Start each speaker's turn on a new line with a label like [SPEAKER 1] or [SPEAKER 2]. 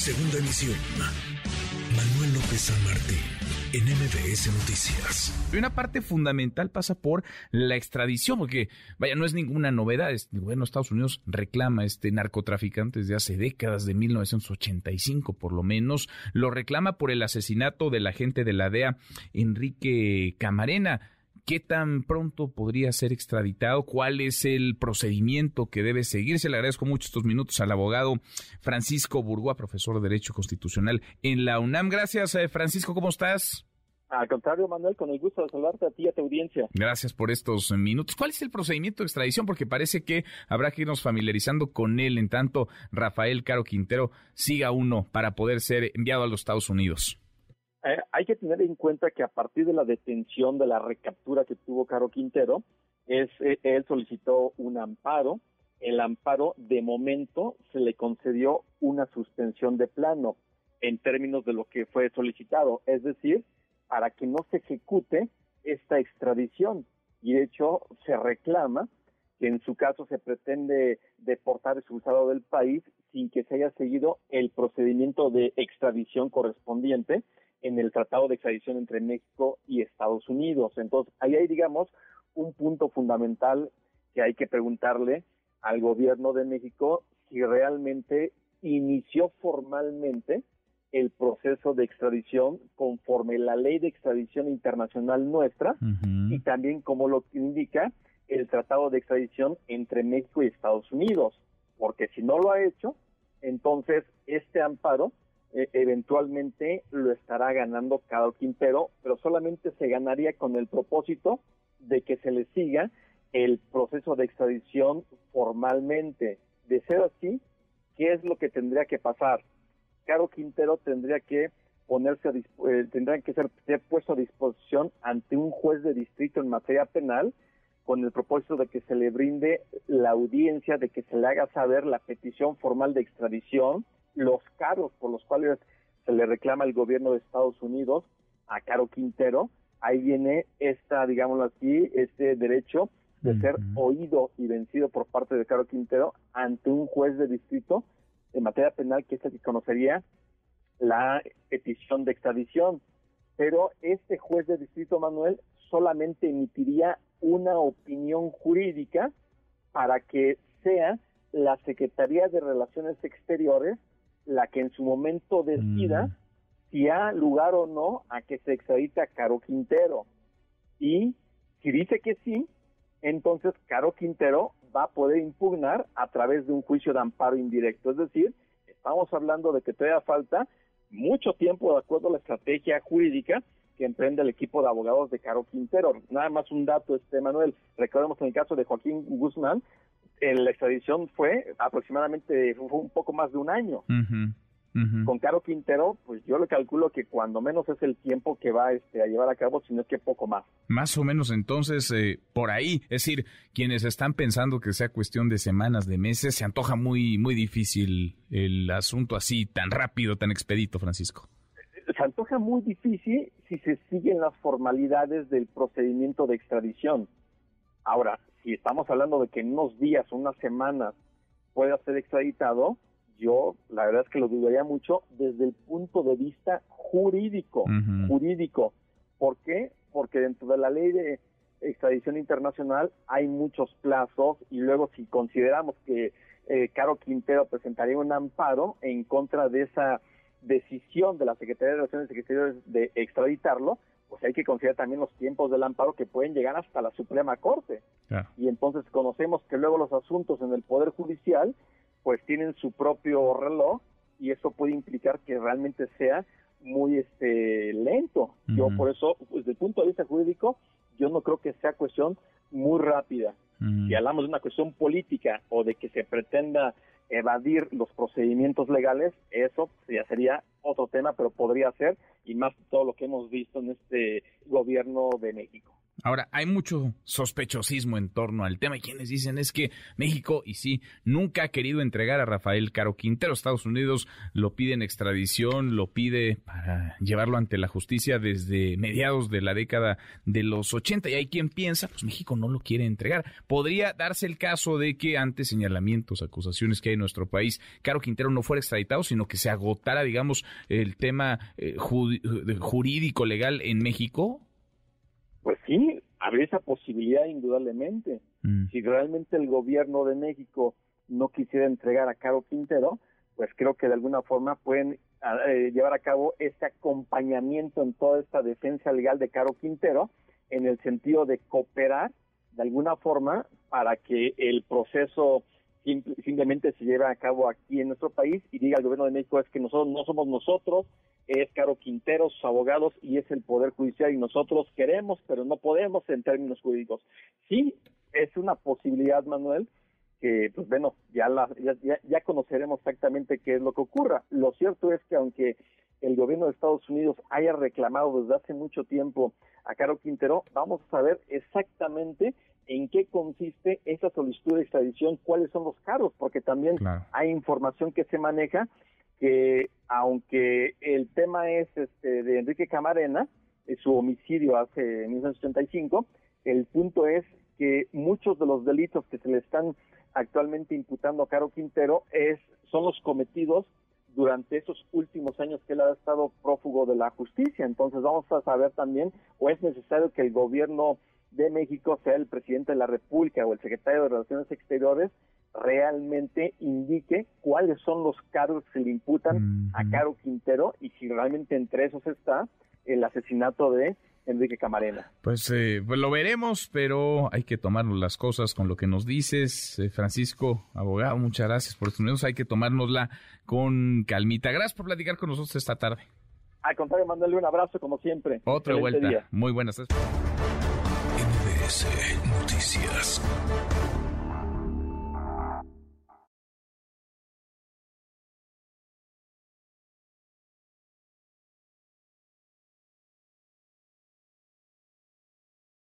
[SPEAKER 1] Segunda emisión. Manuel López San Martín, en MBS Noticias.
[SPEAKER 2] Una parte fundamental pasa por la extradición, porque, vaya, no es ninguna novedad. Bueno, Estados Unidos reclama este narcotraficante desde hace décadas, de 1985 por lo menos. Lo reclama por el asesinato del agente de la DEA, Enrique Camarena ¿Qué tan pronto podría ser extraditado? ¿Cuál es el procedimiento que debe seguirse? Le agradezco mucho estos minutos al abogado Francisco Burgoa, profesor de Derecho Constitucional en la UNAM. Gracias, eh, Francisco, ¿cómo estás?
[SPEAKER 3] Al contrario, Manuel, con el gusto de saludarte a ti y a tu audiencia.
[SPEAKER 2] Gracias por estos minutos. ¿Cuál es el procedimiento de extradición? Porque parece que habrá que irnos familiarizando con él en tanto Rafael Caro Quintero siga uno para poder ser enviado a los Estados Unidos.
[SPEAKER 3] Eh, hay que tener en cuenta que a partir de la detención, de la recaptura que tuvo Caro Quintero, eh, él solicitó un amparo. El amparo, de momento, se le concedió una suspensión de plano en términos de lo que fue solicitado, es decir, para que no se ejecute esta extradición. Y de hecho, se reclama que en su caso se pretende deportar expulsado del país sin que se haya seguido el procedimiento de extradición correspondiente en el tratado de extradición entre México y Estados Unidos. Entonces, ahí hay, digamos, un punto fundamental que hay que preguntarle al gobierno de México si realmente inició formalmente el proceso de extradición conforme la ley de extradición internacional nuestra y también como lo indica el tratado de extradición entre México y Estados Unidos, porque si no lo ha hecho, entonces este amparo e, eventualmente lo estará ganando Caro Quintero, pero solamente se ganaría con el propósito de que se le siga el proceso de extradición formalmente. De ser así, ¿qué es lo que tendría que pasar? Caro Quintero tendría que ponerse a eh, tendría que ser puesto a disposición ante un juez de distrito en materia penal con el propósito de que se le brinde la audiencia, de que se le haga saber la petición formal de extradición, los cargos por los cuales se le reclama al gobierno de Estados Unidos a Caro Quintero, ahí viene esta, digámoslo así, este derecho de ser oído y vencido por parte de Caro Quintero ante un juez de distrito en materia penal que es el que conocería la petición de extradición. Pero este juez de distrito, Manuel, solamente emitiría una opinión jurídica para que sea la Secretaría de Relaciones Exteriores la que en su momento decida mm. si ha lugar o no a que se extradite a Caro Quintero. Y si dice que sí, entonces Caro Quintero va a poder impugnar a través de un juicio de amparo indirecto. Es decir, estamos hablando de que todavía falta mucho tiempo de acuerdo a la estrategia jurídica que emprende el equipo de abogados de Caro Quintero. Nada más un dato, este Manuel, recordemos en el caso de Joaquín Guzmán, la extradición fue aproximadamente un poco más de un año. Con Caro Quintero, pues yo le calculo que cuando menos es el tiempo que va este, a llevar a cabo, sino que poco más.
[SPEAKER 2] Más o menos entonces eh, por ahí, es decir, quienes están pensando que sea cuestión de semanas, de meses, se antoja muy, muy difícil el asunto así, tan rápido, tan expedito, Francisco.
[SPEAKER 3] Se antoja muy difícil si se siguen las formalidades del procedimiento de extradición. Ahora, si estamos hablando de que en unos días, unas semanas, pueda ser extraditado, yo la verdad es que lo dudaría mucho desde el punto de vista jurídico, jurídico. ¿Por qué? Porque dentro de la ley de extradición internacional hay muchos plazos y luego si consideramos que eh, Caro Quintero presentaría un amparo en contra de esa decisión de la Secretaría de Relaciones Exteriores de extraditarlo, pues hay que considerar también los tiempos del amparo que pueden llegar hasta la Suprema Corte. Y entonces conocemos que luego los asuntos en el Poder Judicial pues tienen su propio reloj y eso puede implicar que realmente sea muy este lento. Yo por eso, pues, desde el punto de vista jurídico, yo no creo que sea cuestión muy rápida. Si hablamos de una cuestión política o de que se pretenda evadir los procedimientos legales, eso ya sería otro tema, pero podría ser, y más todo lo que hemos visto en este gobierno de México.
[SPEAKER 2] Ahora, hay mucho sospechosismo en torno al tema y quienes dicen es que México, y sí, nunca ha querido entregar a Rafael Caro Quintero. Estados Unidos lo pide en extradición, lo pide para llevarlo ante la justicia desde mediados de la década de los 80 y hay quien piensa, pues México no lo quiere entregar. Podría darse el caso de que ante señalamientos, acusaciones que hay en nuestro país, Caro Quintero no fuera extraditado, sino que se agotara, digamos, el tema eh, jurídico legal en México
[SPEAKER 3] pues sí, habría esa posibilidad indudablemente. Mm. Si realmente el gobierno de México no quisiera entregar a Caro Quintero, pues creo que de alguna forma pueden eh, llevar a cabo ese acompañamiento en toda esta defensa legal de Caro Quintero, en el sentido de cooperar de alguna forma para que el proceso simplemente se lleve a cabo aquí en nuestro país y diga al gobierno de México es que nosotros no somos nosotros, es Caro Quintero, sus abogados y es el Poder Judicial y nosotros queremos, pero no podemos en términos jurídicos. Sí, es una posibilidad, Manuel, que pues bueno, ya, la, ya, ya conoceremos exactamente qué es lo que ocurra. Lo cierto es que aunque el gobierno de Estados Unidos haya reclamado desde hace mucho tiempo a Caro Quintero, vamos a saber exactamente en qué consiste esa solicitud de extradición, cuáles son los cargos, porque también hay información que se maneja que aunque el tema es este de Enrique Camarena, su homicidio hace 1985, el punto es que muchos de los delitos que se le están actualmente imputando a Caro Quintero es son los cometidos durante esos últimos años que él ha estado prófugo de la justicia. Entonces vamos a saber también, o es necesario que el gobierno de México sea el presidente de la República o el secretario de Relaciones Exteriores realmente indique cuáles son los cargos que se le imputan a Caro Quintero y si realmente entre esos está el asesinato de Enrique Camarena.
[SPEAKER 2] Pues, eh, pues lo veremos, pero hay que tomarnos las cosas con lo que nos dices, eh, Francisco, abogado, muchas gracias por estos minutos, hay que tomárnosla con calmita. Gracias por platicar con nosotros esta tarde.
[SPEAKER 3] Al contrario, mándale un abrazo como siempre.
[SPEAKER 2] Otra vuelta. Muy buenas.
[SPEAKER 1] Noticias.